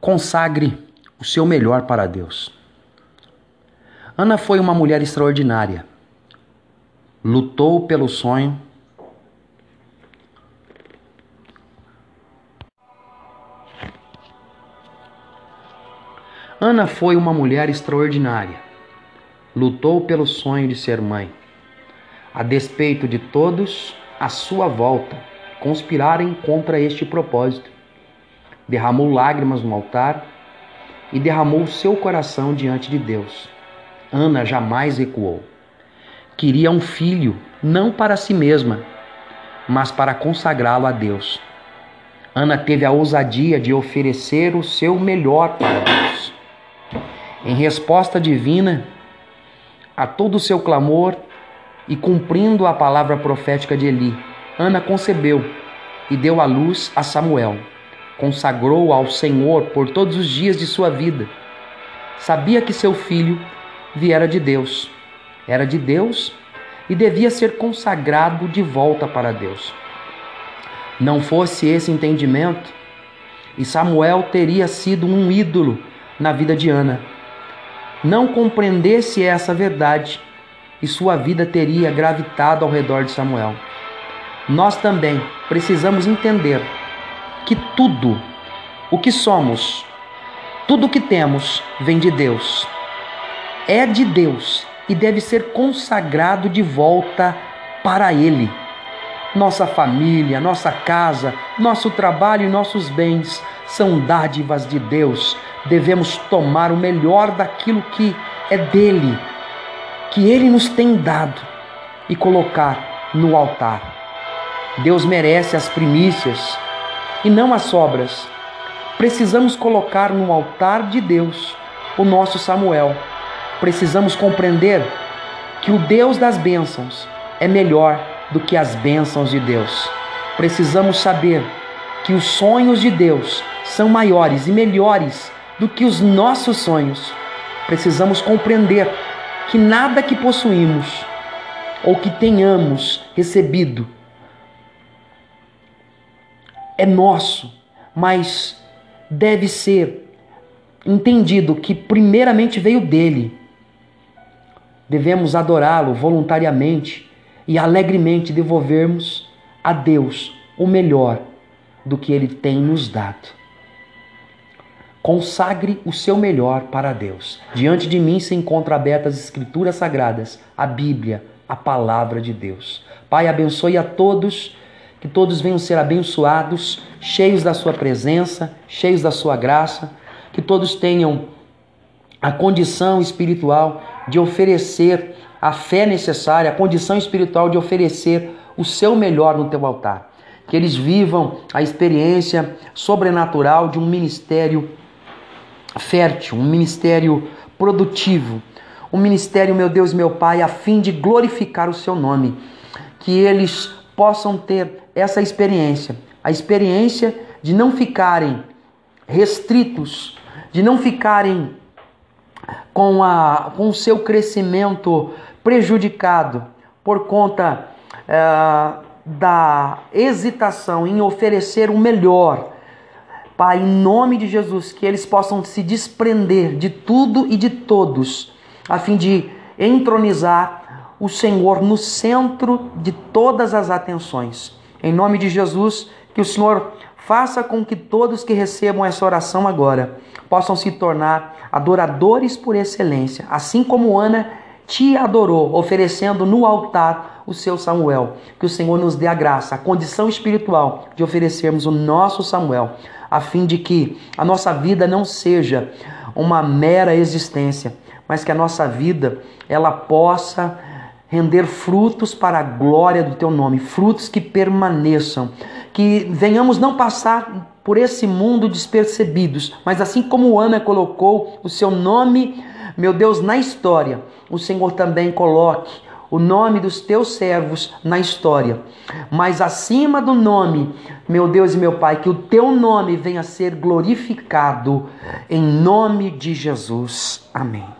Consagre o seu melhor para Deus. Ana foi uma mulher extraordinária. Lutou pelo sonho. Ana foi uma mulher extraordinária. Lutou pelo sonho de ser mãe. A despeito de todos à sua volta conspirarem contra este propósito derramou lágrimas no altar e derramou seu coração diante de Deus. Ana jamais recuou. Queria um filho, não para si mesma, mas para consagrá-lo a Deus. Ana teve a ousadia de oferecer o seu melhor para Deus. Em resposta divina a todo o seu clamor e cumprindo a palavra profética de Eli, Ana concebeu e deu à luz a Samuel consagrou ao Senhor por todos os dias de sua vida. Sabia que seu filho viera de Deus, era de Deus e devia ser consagrado de volta para Deus. Não fosse esse entendimento, e Samuel teria sido um ídolo na vida de Ana. Não compreendesse essa verdade, e sua vida teria gravitado ao redor de Samuel. Nós também precisamos entender que tudo o que somos, tudo o que temos, vem de Deus. É de Deus e deve ser consagrado de volta para Ele. Nossa família, nossa casa, nosso trabalho e nossos bens são dádivas de Deus. Devemos tomar o melhor daquilo que é dele, que Ele nos tem dado, e colocar no altar. Deus merece as primícias e não as sobras. Precisamos colocar no altar de Deus o nosso Samuel. Precisamos compreender que o Deus das bênçãos é melhor do que as bênçãos de Deus. Precisamos saber que os sonhos de Deus são maiores e melhores do que os nossos sonhos. Precisamos compreender que nada que possuímos ou que tenhamos recebido é nosso, mas deve ser entendido que primeiramente veio dele. Devemos adorá-lo voluntariamente e alegremente devolvermos a Deus o melhor do que ele tem nos dado. Consagre o seu melhor para Deus. Diante de mim se encontram abertas as Escrituras Sagradas, a Bíblia, a palavra de Deus. Pai, abençoe a todos que todos venham ser abençoados, cheios da sua presença, cheios da sua graça, que todos tenham a condição espiritual de oferecer a fé necessária, a condição espiritual de oferecer o seu melhor no teu altar. Que eles vivam a experiência sobrenatural de um ministério fértil, um ministério produtivo, um ministério, meu Deus, meu Pai, a fim de glorificar o seu nome. Que eles possam ter essa experiência, a experiência de não ficarem restritos, de não ficarem com, a, com o seu crescimento prejudicado por conta é, da hesitação em oferecer o melhor. Pai, em nome de Jesus, que eles possam se desprender de tudo e de todos, a fim de entronizar o Senhor no centro de todas as atenções. Em nome de Jesus, que o Senhor faça com que todos que recebam essa oração agora possam se tornar adoradores por excelência, assim como Ana te adorou, oferecendo no altar o seu Samuel. Que o Senhor nos dê a graça, a condição espiritual de oferecermos o nosso Samuel, a fim de que a nossa vida não seja uma mera existência, mas que a nossa vida ela possa render frutos para a glória do teu nome, frutos que permaneçam, que venhamos não passar por esse mundo despercebidos, mas assim como Ana colocou o seu nome, meu Deus, na história, o Senhor também coloque o nome dos teus servos na história. Mas acima do nome, meu Deus e meu Pai, que o teu nome venha a ser glorificado em nome de Jesus. Amém.